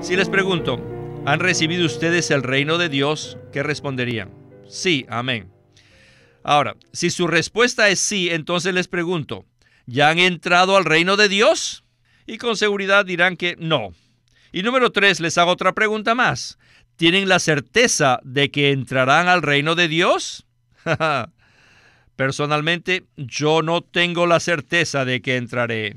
Si les pregunto, ¿han recibido ustedes el reino de Dios? ¿Qué responderían? Sí, amén. Ahora, si su respuesta es sí, entonces les pregunto, ¿ya han entrado al reino de Dios? Y con seguridad dirán que no. Y número tres, les hago otra pregunta más. ¿Tienen la certeza de que entrarán al reino de Dios? Personalmente, yo no tengo la certeza de que entraré.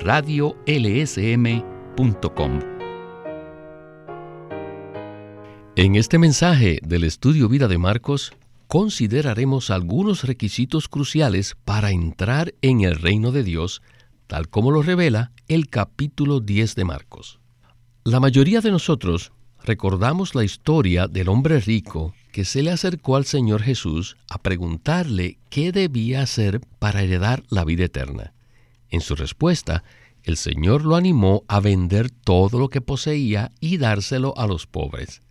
radiolsm.com En este mensaje del Estudio Vida de Marcos consideraremos algunos requisitos cruciales para entrar en el reino de Dios, tal como lo revela el capítulo 10 de Marcos. La mayoría de nosotros recordamos la historia del hombre rico que se le acercó al Señor Jesús a preguntarle qué debía hacer para heredar la vida eterna. En su respuesta, el Señor lo animó a vender todo lo que poseía y dárselo a los pobres.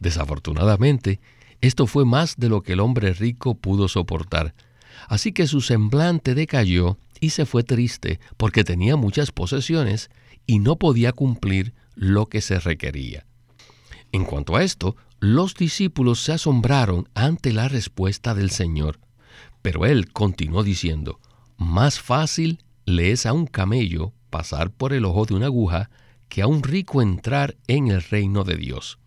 Desafortunadamente, esto fue más de lo que el hombre rico pudo soportar, así que su semblante decayó y se fue triste porque tenía muchas posesiones y no podía cumplir lo que se requería. En cuanto a esto, los discípulos se asombraron ante la respuesta del Señor, pero él continuó diciendo, más fácil le es a un camello pasar por el ojo de una aguja que a un rico entrar en el reino de Dios.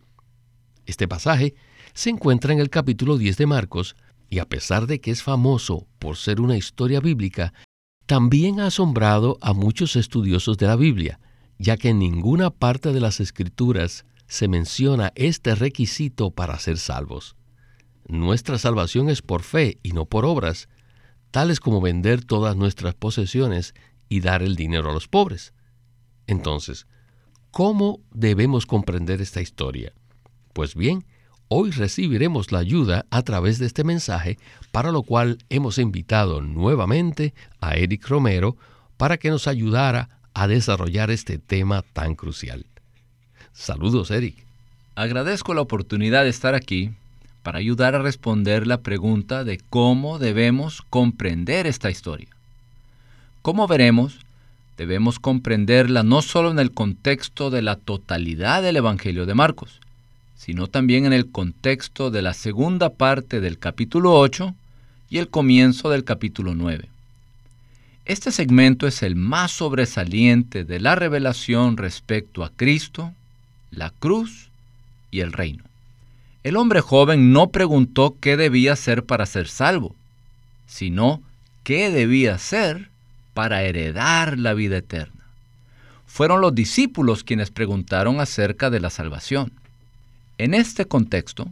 Este pasaje se encuentra en el capítulo 10 de Marcos, y a pesar de que es famoso por ser una historia bíblica, también ha asombrado a muchos estudiosos de la Biblia, ya que en ninguna parte de las escrituras se menciona este requisito para ser salvos. Nuestra salvación es por fe y no por obras, tales como vender todas nuestras posesiones y dar el dinero a los pobres. Entonces, ¿cómo debemos comprender esta historia? Pues bien, hoy recibiremos la ayuda a través de este mensaje, para lo cual hemos invitado nuevamente a Eric Romero para que nos ayudara a desarrollar este tema tan crucial. Saludos, Eric. Agradezco la oportunidad de estar aquí para ayudar a responder la pregunta de cómo debemos comprender esta historia. Como veremos, debemos comprenderla no solo en el contexto de la totalidad del Evangelio de Marcos, sino también en el contexto de la segunda parte del capítulo 8 y el comienzo del capítulo 9. Este segmento es el más sobresaliente de la revelación respecto a Cristo, la cruz y el reino. El hombre joven no preguntó qué debía hacer para ser salvo, sino qué debía hacer para heredar la vida eterna. Fueron los discípulos quienes preguntaron acerca de la salvación. En este contexto,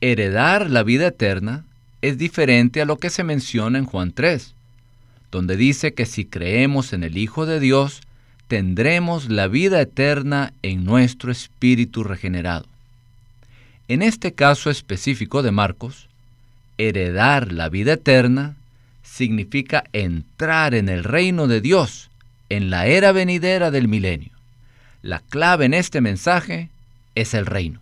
heredar la vida eterna es diferente a lo que se menciona en Juan 3, donde dice que si creemos en el Hijo de Dios, tendremos la vida eterna en nuestro espíritu regenerado. En este caso específico de Marcos, heredar la vida eterna significa entrar en el reino de Dios en la era venidera del milenio. La clave en este mensaje es el reino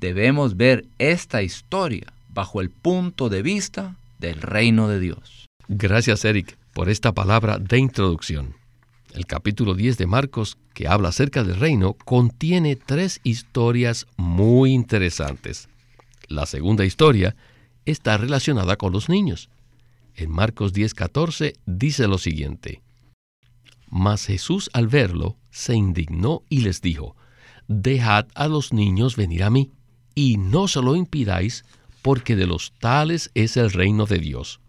debemos ver esta historia bajo el punto de vista del reino de Dios. Gracias, Eric, por esta palabra de introducción. El capítulo 10 de Marcos, que habla acerca del reino, contiene tres historias muy interesantes. La segunda historia está relacionada con los niños. En Marcos 10:14 dice lo siguiente. Mas Jesús al verlo se indignó y les dijo, Dejad a los niños venir a mí, y no se lo impidáis, porque de los tales es el reino de Dios.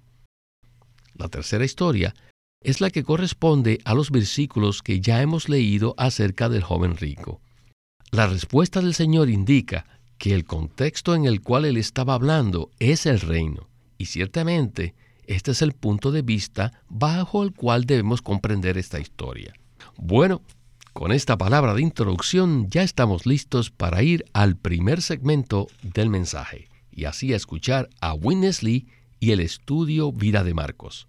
La tercera historia es la que corresponde a los versículos que ya hemos leído acerca del joven rico. La respuesta del Señor indica que el contexto en el cual él estaba hablando es el reino, y ciertamente este es el punto de vista bajo el cual debemos comprender esta historia. Bueno, Con esta palabra de introducción ya estamos listos para ir al primer segmento del mensaje y así a escuchar a Witness y el estudio Vida de Marcos.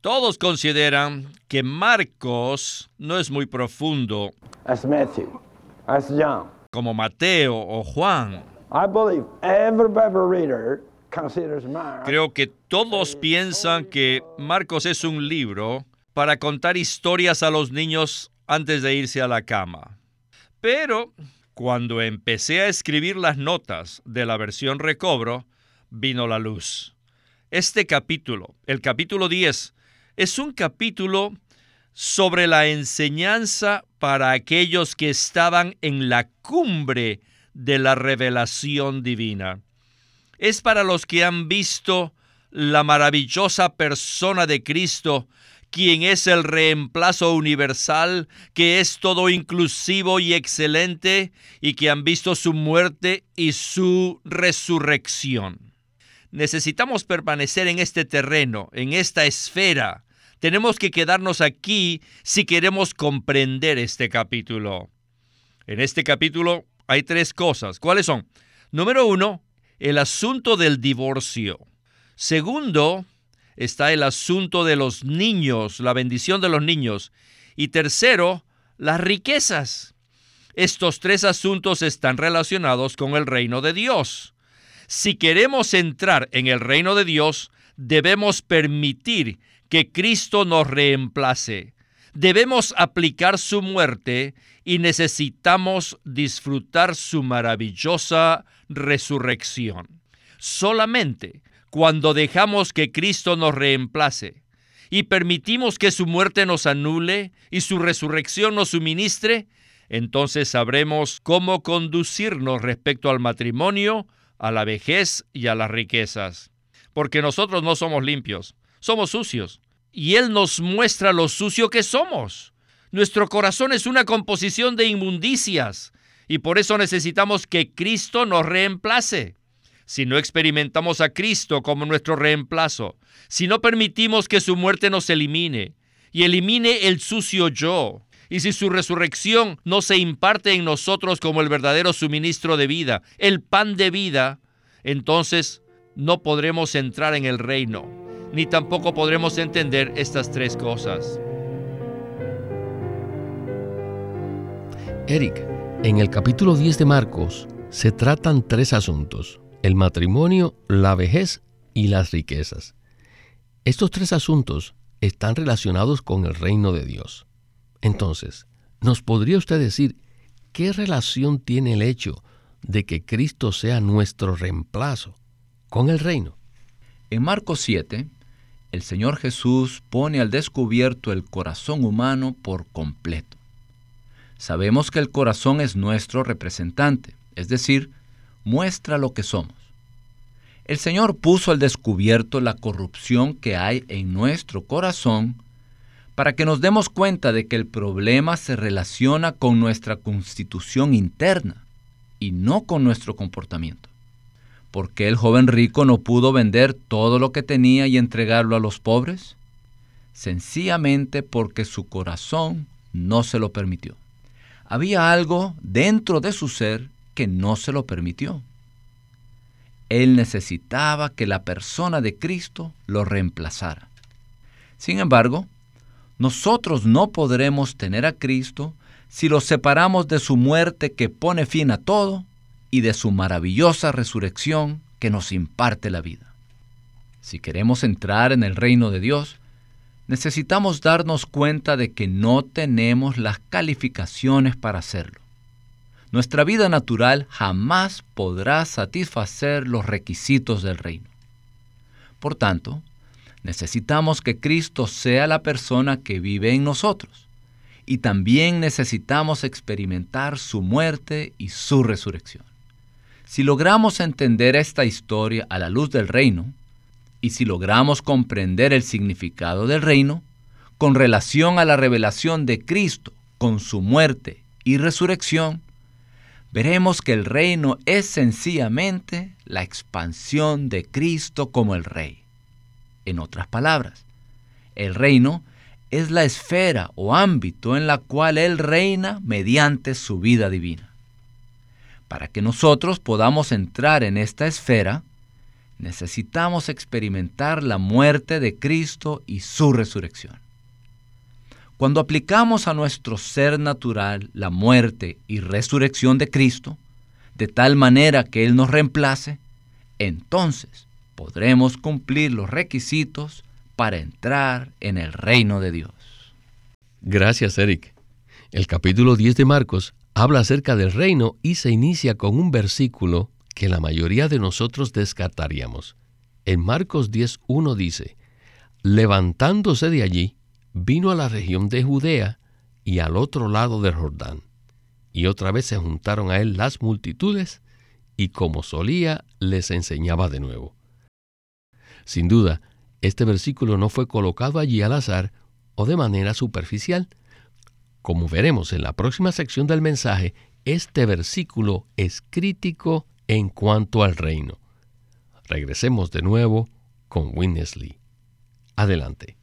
Todos consideran que Marcos no es muy profundo como Mateo o Juan. Creo que todos piensan que Marcos es un libro para contar historias a los niños antes de irse a la cama. Pero cuando empecé a escribir las notas de la versión recobro, vino la luz. Este capítulo, el capítulo 10, es un capítulo sobre la enseñanza para aquellos que estaban en la cumbre de la revelación divina. Es para los que han visto la maravillosa persona de Cristo, quien es el reemplazo universal, que es todo inclusivo y excelente, y que han visto su muerte y su resurrección. Necesitamos permanecer en este terreno, en esta esfera, tenemos que quedarnos aquí si queremos comprender este capítulo. En este capítulo hay tres cosas. ¿Cuáles son? Número uno, el asunto del divorcio. Segundo, está el asunto de los niños, la bendición de los niños. Y tercero, las riquezas. Estos tres asuntos están relacionados con el reino de Dios. Si queremos entrar en el reino de Dios, debemos permitir que Cristo nos reemplace. Debemos aplicar su muerte y necesitamos disfrutar su maravillosa resurrección. Solamente cuando dejamos que Cristo nos reemplace y permitimos que su muerte nos anule y su resurrección nos suministre, entonces sabremos cómo conducirnos respecto al matrimonio, a la vejez y a las riquezas. Porque nosotros no somos limpios, somos sucios. Y Él nos muestra lo sucio que somos. Nuestro corazón es una composición de inmundicias y por eso necesitamos que Cristo nos reemplace. Si no experimentamos a Cristo como nuestro reemplazo, si no permitimos que su muerte nos elimine y elimine el sucio yo, y si su resurrección no se imparte en nosotros como el verdadero suministro de vida, el pan de vida, entonces no podremos entrar en el reino ni tampoco podremos entender estas tres cosas. Eric, en el capítulo 10 de Marcos se tratan tres asuntos, el matrimonio, la vejez y las riquezas. Estos tres asuntos están relacionados con el reino de Dios. Entonces, ¿nos podría usted decir qué relación tiene el hecho de que Cristo sea nuestro reemplazo con el reino? En Marcos 7, el Señor Jesús pone al descubierto el corazón humano por completo. Sabemos que el corazón es nuestro representante, es decir, muestra lo que somos. El Señor puso al descubierto la corrupción que hay en nuestro corazón para que nos demos cuenta de que el problema se relaciona con nuestra constitución interna y no con nuestro comportamiento. ¿Por el joven rico no pudo vender todo lo que tenía y entregarlo a los pobres? Sencillamente porque su corazón no se lo permitió. Había algo dentro de su ser que no se lo permitió. Él necesitaba que la persona de Cristo lo reemplazara. Sin embargo, nosotros no podremos tener a Cristo si lo separamos de su muerte que pone fin a todo y de su maravillosa resurrección que nos imparte la vida. Si queremos entrar en el reino de Dios, necesitamos darnos cuenta de que no tenemos las calificaciones para hacerlo. Nuestra vida natural jamás podrá satisfacer los requisitos del reino. Por tanto, necesitamos que Cristo sea la persona que vive en nosotros y también necesitamos experimentar su muerte y su resurrección. Si logramos entender esta historia a la luz del reino, y si logramos comprender el significado del reino, con relación a la revelación de Cristo con su muerte y resurrección, veremos que el reino es sencillamente la expansión de Cristo como el Rey. En otras palabras, El reino es la esfera o ámbito en la cual Él reina mediante su vida divina. Para que nosotros podamos entrar en esta esfera, necesitamos experimentar la muerte de Cristo y su resurrección. Cuando aplicamos a nuestro ser natural la muerte y resurrección de Cristo, de tal manera que Él nos reemplace, entonces podremos cumplir los requisitos para entrar en el reino de Dios. Gracias, Eric. El capítulo 10 de Marcos habla acerca del reino y se inicia con un versículo que la mayoría de nosotros descartaríamos. En Marcos 10.1 dice, levantándose de allí, vino a la región de Judea y al otro lado del Jordán. Y otra vez se juntaron a él las multitudes, y como solía, les enseñaba de nuevo. Sin duda, este versículo no fue colocado allí al azar o de manera superficial. Como veremos en la próxima sección del mensaje, este versículo es crítico en cuanto al reino. Regresemos de nuevo con Winnesley. Adelante.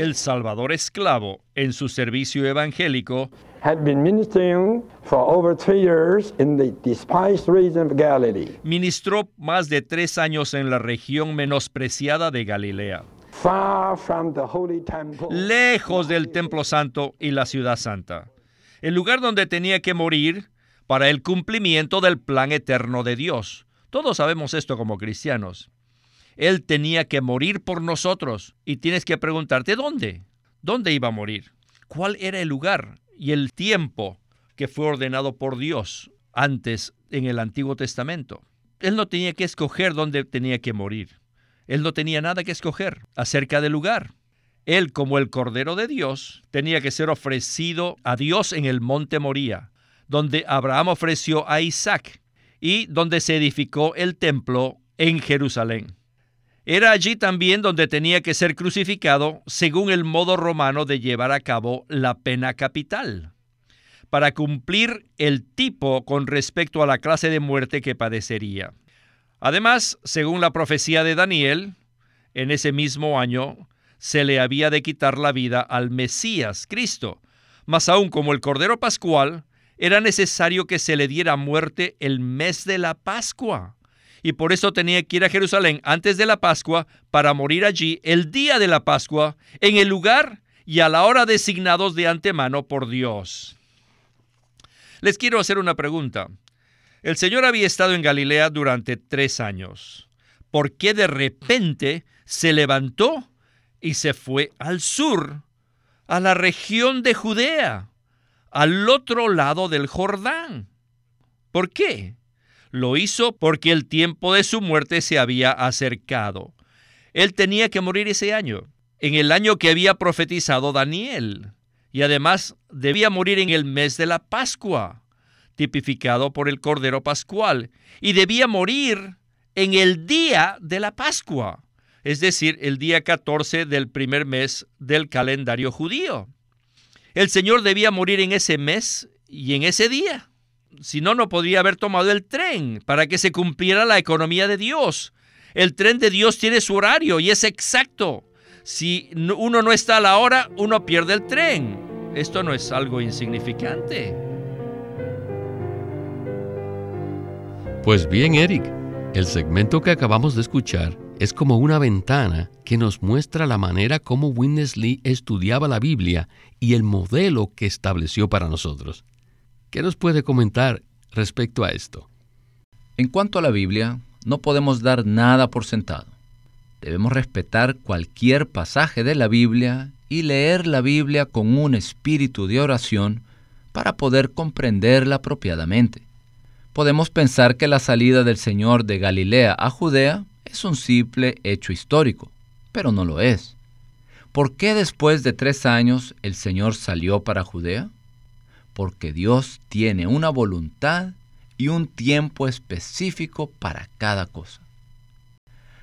El Salvador esclavo en su servicio evangélico Ministró más de tres años en la región menospreciada de Galilea, lejos del templo santo y la ciudad santa el lugar donde tenía que morir para el cumplimiento del plan eterno de Dios. Todos sabemos esto como cristianos. Él tenía que morir por nosotros y tienes que preguntarte dónde. ¿Dónde iba a morir? ¿Cuál era el lugar y el tiempo que fue ordenado por Dios antes en el Antiguo Testamento? Él no tenía que escoger dónde tenía que morir. Él no tenía nada que escoger acerca del lugar. Él, como el Cordero de Dios, tenía que ser ofrecido a Dios en el monte Moría, donde Abraham ofreció a Isaac y donde se edificó el templo en Jerusalén. Era allí también donde tenía que ser crucificado según el modo romano de llevar a cabo la pena capital, para cumplir el tipo con respecto a la clase de muerte que padecería. Además, según la profecía de Daniel, en ese mismo año, se le había de quitar la vida al Mesías, Cristo. Mas aún como el Cordero Pascual, era necesario que se le diera muerte el mes de la Pascua. Y por eso tenía que ir a Jerusalén antes de la Pascua para morir allí el día de la Pascua, en el lugar y a la hora designados de antemano por Dios. Les quiero hacer una pregunta. El Señor había estado en Galilea durante tres años. ¿Por qué de repente se levantó y se fue al sur, a la región de Judea, al otro lado del Jordán. ¿Por qué? Lo hizo porque el tiempo de su muerte se había acercado. Él tenía que morir ese año, en el año que había profetizado Daniel, y además debía morir en el mes de la Pascua, tipificado por el Cordero Pascual, y debía morir en el día de la Pascua es decir, el día 14 del primer mes del calendario judío. El Señor debía morir en ese mes y en ese día. Si no, no podría haber tomado el tren para que se cumpliera la economía de Dios. El tren de Dios tiene su horario y es exacto. Si uno no está a la hora, uno pierde el tren. Esto no es algo insignificante. Pues bien, Eric, el segmento que acabamos de escuchar es como una ventana que nos muestra la manera como Winnesley estudiaba la Biblia y el modelo que estableció para nosotros. ¿Qué nos puede comentar respecto a esto? En cuanto a la Biblia, no podemos dar nada por sentado. Debemos respetar cualquier pasaje de la Biblia y leer la Biblia con un espíritu de oración para poder comprenderla apropiadamente. Podemos pensar que la salida del Señor de Galilea a Judea es un simple hecho histórico, pero no lo es. ¿Por qué después de tres años el Señor salió para Judea? Porque Dios tiene una voluntad y un tiempo específico para cada cosa.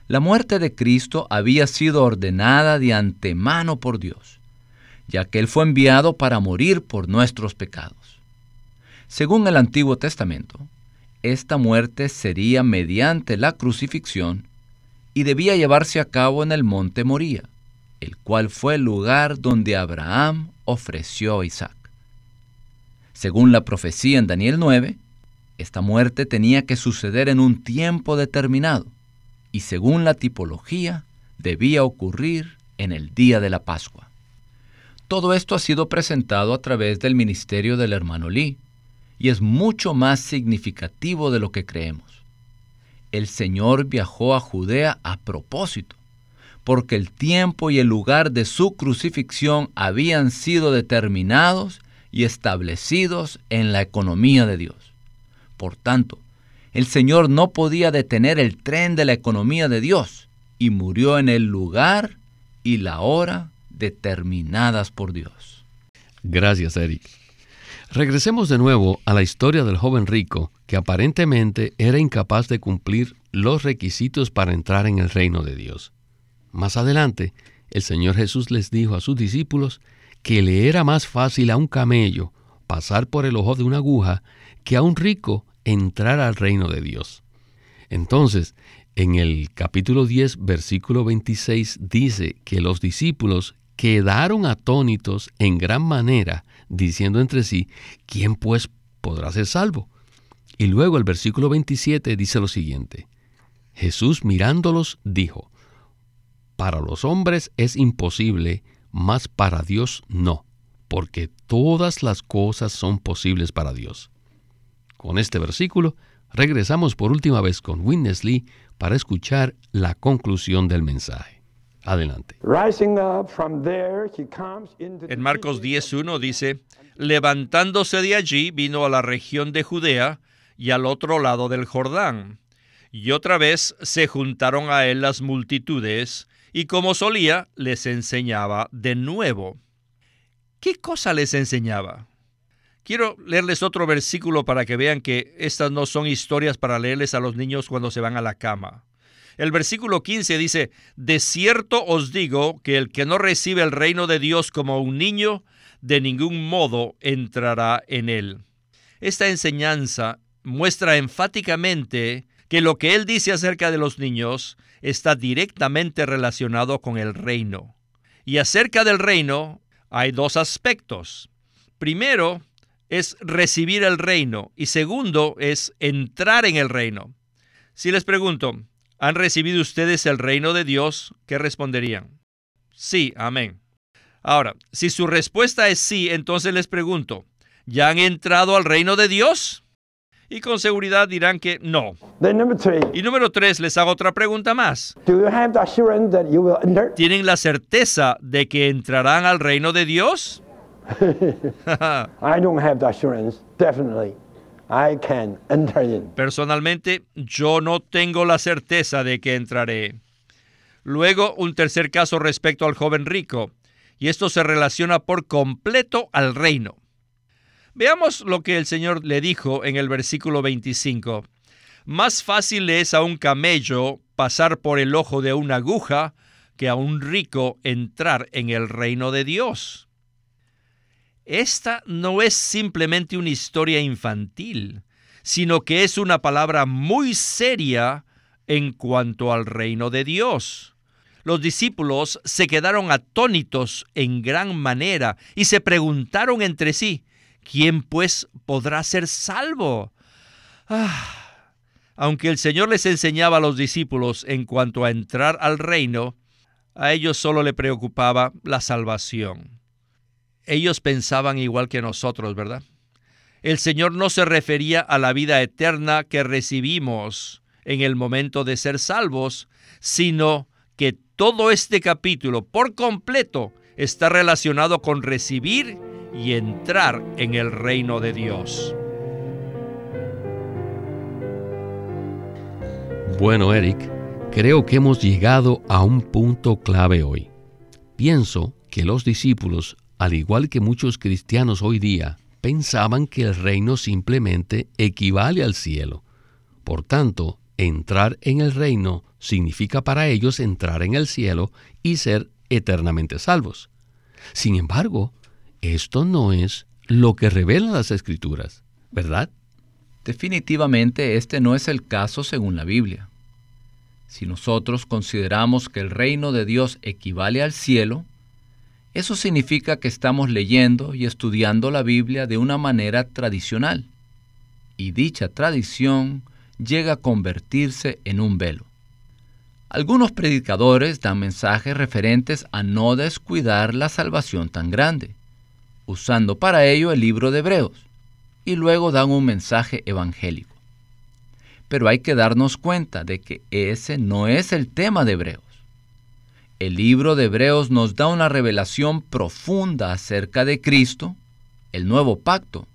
La muerte de Cristo había sido ordenada de antemano por Dios, ya que Él fue enviado para morir por nuestros pecados. Según el Antiguo Testamento, esta muerte sería mediante la crucifixión y debía llevarse a cabo en el monte Moría, el cual fue el lugar donde Abraham ofreció a Isaac. Según la profecía en Daniel 9, esta muerte tenía que suceder en un tiempo determinado y según la tipología debía ocurrir en el día de la Pascua. Todo esto ha sido presentado a través del ministerio del hermano Lee y es mucho más significativo de lo que creemos. El Señor viajó a Judea a propósito, porque el tiempo y el lugar de su crucifixión habían sido determinados y establecidos en la economía de Dios. Por tanto, el Señor no podía detener el tren de la economía de Dios y murió en el lugar y la hora determinadas por Dios. Gracias, Eric. Regresemos de nuevo a la historia del joven rico que aparentemente era incapaz de cumplir los requisitos para entrar en el reino de Dios. Más adelante, el Señor Jesús les dijo a sus discípulos que le era más fácil a un camello pasar por el ojo de una aguja que a un rico entrar al reino de Dios. Entonces, en el capítulo 10, versículo 26 dice que los discípulos quedaron atónitos en gran manera, diciendo entre sí, ¿quién pues podrá ser salvo? Y luego el versículo 27 dice lo siguiente, Jesús mirándolos dijo, para los hombres es imposible, mas para Dios no, porque todas las cosas son posibles para Dios. Con este versículo, regresamos por última vez con Witness Lee para escuchar la conclusión del mensaje. Adelante. En Marcos 10.1 dice, levantándose de allí vino a la región de Judea y al otro lado del Jordán. Y otra vez se juntaron a él las multitudes, y como solía, les enseñaba de nuevo. ¿Qué cosa les enseñaba? Quiero leerles otro versículo para que vean que estas no son historias para leerles a los niños cuando se van a la cama. El versículo 15 dice, De cierto os digo que el que no recibe el reino de Dios como un niño, de ningún modo entrará en él. Esta enseñanza muestra enfáticamente que lo que él dice acerca de los niños está directamente relacionado con el reino. Y acerca del reino hay dos aspectos. Primero, es recibir el reino y segundo es entrar en el reino. Si les pregunto, ¿han recibido ustedes el reino de Dios? ¿Qué responderían? Sí, amén. Ahora, si su respuesta es sí, entonces les pregunto, ¿ya han entrado al reino de Dios? Y con seguridad dirán que no. Y número tres, les hago otra pregunta más. ¿Tienen la certeza de que entrarán al reino de Dios? Personalmente, yo no tengo la certeza de que entraré. Luego, un tercer caso respecto al joven rico, y esto se relaciona por completo al reino. Veamos lo que el Señor le dijo en el versículo 25. Más fácil es a un camello pasar por el ojo de una aguja que a un rico entrar en el reino de Dios. Esta no es simplemente una historia infantil, sino que es una palabra muy seria en cuanto al reino de Dios. Los discípulos se quedaron atónitos en gran manera y se preguntaron entre sí, ¿quién pues podrá ser salvo? Ah, aunque el Señor les enseñaba a los discípulos en cuanto a entrar al reino, a ellos solo le preocupaba la salvación ellos pensaban igual que nosotros, ¿verdad? El Señor no se refería a la vida eterna que recibimos en el momento de ser salvos, sino que todo este capítulo por completo está relacionado con recibir y entrar en el reino de Dios. Bueno, Eric, creo que hemos llegado a un punto clave hoy. Pienso que los discípulos al igual que muchos cristianos hoy día, pensaban que el reino simplemente equivale al cielo. Por tanto, entrar en el reino significa para ellos entrar en el cielo y ser eternamente salvos. Sin embargo, esto no es lo que revelan las escrituras, ¿verdad? Definitivamente este no es el caso según la Biblia. Si nosotros consideramos que el reino de Dios equivale al cielo, eso significa que estamos leyendo y estudiando la Biblia de una manera tradicional, y dicha tradición llega a convertirse en un velo. Algunos predicadores dan mensajes referentes a no descuidar la salvación tan grande, usando para ello el libro de Hebreos, y luego dan un mensaje evangélico. Pero hay que darnos cuenta de que ese no es el tema de Hebreos. El libro de Hebreos nos da una revelación profunda acerca de Cristo, el nuevo pacto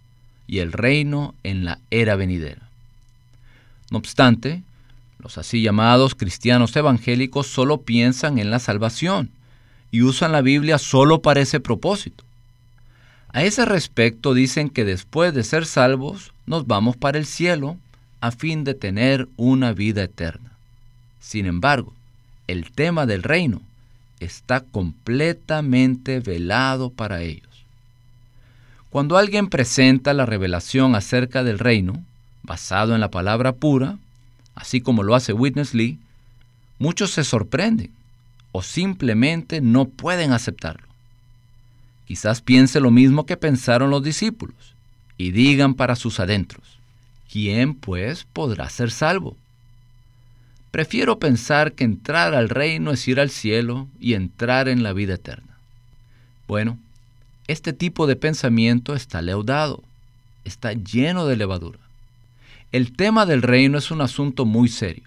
y el reino en la era venidera. No obstante, los así llamados cristianos evangélicos solo piensan en la salvación y usan la Biblia solo para ese propósito. A ese respecto dicen que después de ser salvos nos vamos para el cielo a fin de tener una vida eterna. Sin embargo, el tema del reino está completamente velado para ellos. Cuando alguien presenta la revelación acerca del reino, basado en la palabra pura, así como lo hace Witness Lee, muchos se sorprenden o simplemente no pueden aceptarlo. Quizás piense lo mismo que pensaron los discípulos y digan para sus adentros, ¿quién pues podrá ser salvo? Prefiero pensar que entrar al reino es ir al cielo y entrar en la vida eterna. Bueno, este tipo de pensamiento está leudado, está lleno de levadura. El tema del reino es un asunto muy serio.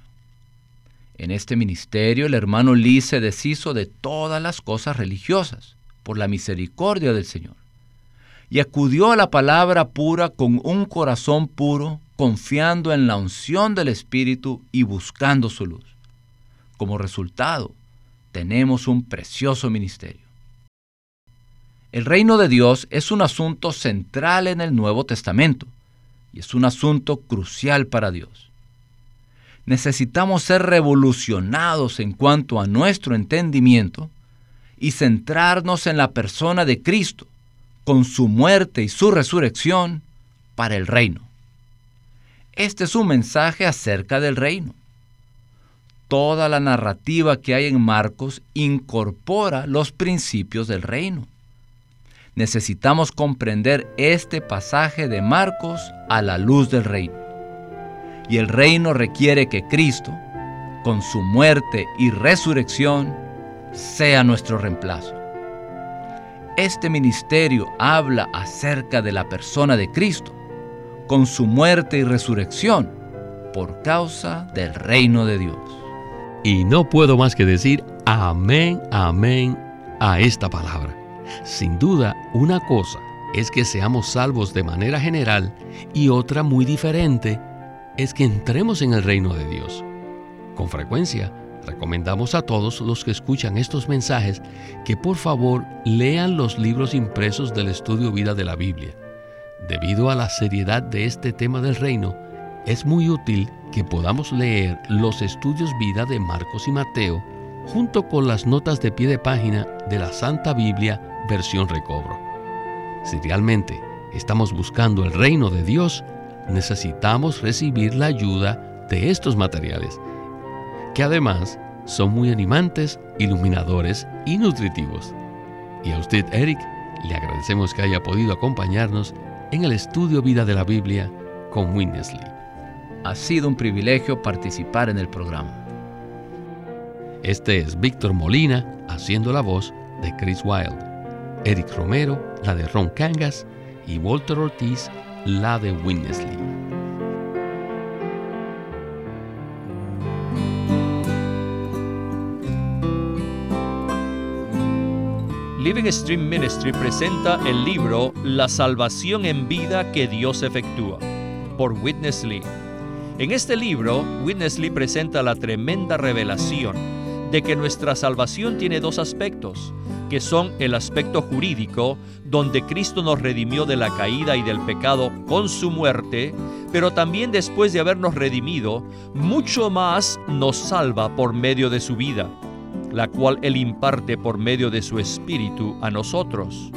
En este ministerio el hermano Lee se deshizo de todas las cosas religiosas por la misericordia del Señor y acudió a la palabra pura con un corazón puro confiando en la unción del Espíritu y buscando su luz. Como resultado, tenemos un precioso ministerio. El reino de Dios es un asunto central en el Nuevo Testamento y es un asunto crucial para Dios. Necesitamos ser revolucionados en cuanto a nuestro entendimiento y centrarnos en la persona de Cristo, con su muerte y su resurrección, para el reino. Este es un mensaje acerca del reino. Toda la narrativa que hay en Marcos incorpora los principios del reino. Necesitamos comprender este pasaje de Marcos a la luz del reino. Y el reino requiere que Cristo, con su muerte y resurrección, sea nuestro reemplazo. Este ministerio habla acerca de la persona de Cristo con su muerte y resurrección por causa del reino de Dios. Y no puedo más que decir amén, amén a esta palabra. Sin duda, una cosa es que seamos salvos de manera general y otra muy diferente es que entremos en el reino de Dios. Con frecuencia, recomendamos a todos los que escuchan estos mensajes que por favor lean los libros impresos del estudio vida de la Biblia Debido a la seriedad de este tema del reino, es muy útil que podamos leer los estudios vida de Marcos y Mateo junto con las notas de pie de página de la Santa Biblia versión recobro. Si realmente estamos buscando el reino de Dios, necesitamos recibir la ayuda de estos materiales, que además son muy animantes, iluminadores y nutritivos. Y a usted, Eric, le agradecemos que haya podido acompañarnos en el estudio Vida de la Biblia con Winnesley. Ha sido un privilegio participar en el programa. Este es Víctor Molina haciendo la voz de Chris Wilde, Eric Romero la de Ron Cangas y Walter Ortiz la de Winnesley. Living Stream Ministry presenta el libro La salvación en vida que Dios efectúa, por Witness Lee. En este libro, Witness Lee presenta la tremenda revelación de que nuestra salvación tiene dos aspectos, que son el aspecto jurídico, donde Cristo nos redimió de la caída y del pecado con su muerte, pero también después de habernos redimido, mucho más nos salva por medio de su vida la cual Él imparte por medio de su Espíritu a nosotros.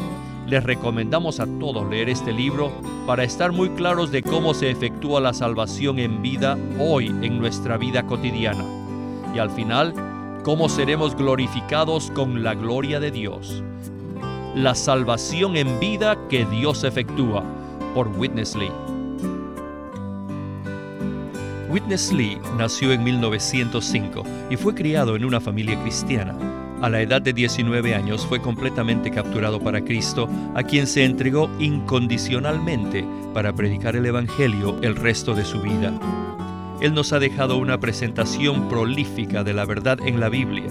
Les recomendamos a todos leer este libro para estar muy claros de cómo se efectúa la salvación en vida hoy en nuestra vida cotidiana. Y al final, cómo seremos glorificados con la gloria de Dios. La salvación en vida que Dios efectúa por Witness Lee. Witness Lee nació en 1905 y fue criado en una familia cristiana. A la edad de 19 años fue completamente capturado para Cristo, a quien se entregó incondicionalmente para predicar el Evangelio el resto de su vida. Él nos ha dejado una presentación prolífica de la verdad en la Biblia.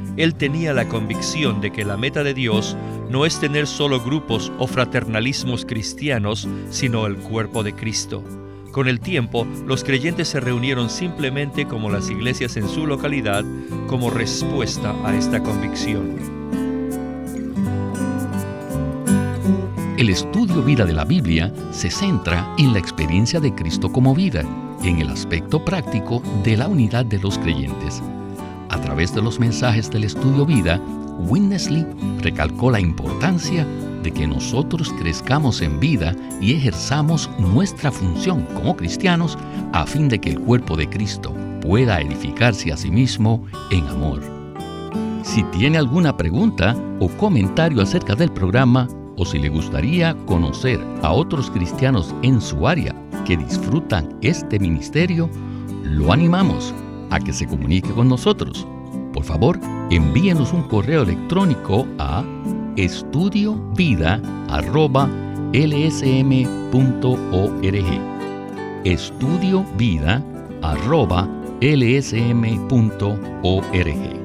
Él tenía la convicción de que la meta de Dios no es tener solo grupos o fraternalismos cristianos, sino el cuerpo de Cristo. Con el tiempo, los creyentes se reunieron simplemente como las iglesias en su localidad como respuesta a esta convicción. El estudio vida de la Biblia se centra en la experiencia de Cristo como vida, en el aspecto práctico de la unidad de los creyentes. A través de los mensajes del estudio vida, Winnesley recalcó la importancia de que nosotros crezcamos en vida y ejerzamos nuestra función como cristianos a fin de que el cuerpo de Cristo pueda edificarse a sí mismo en amor. Si tiene alguna pregunta o comentario acerca del programa, o si le gustaría conocer a otros cristianos en su área que disfrutan este ministerio, lo animamos a que se comunique con nosotros. Por favor, envíenos un correo electrónico a estudiovida.lsm.org. Estudiovida.lsm.org.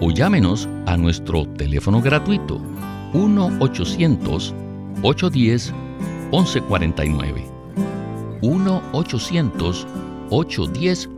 O llámenos a nuestro teléfono gratuito 1-800-810-1149. 1-800-810-1149.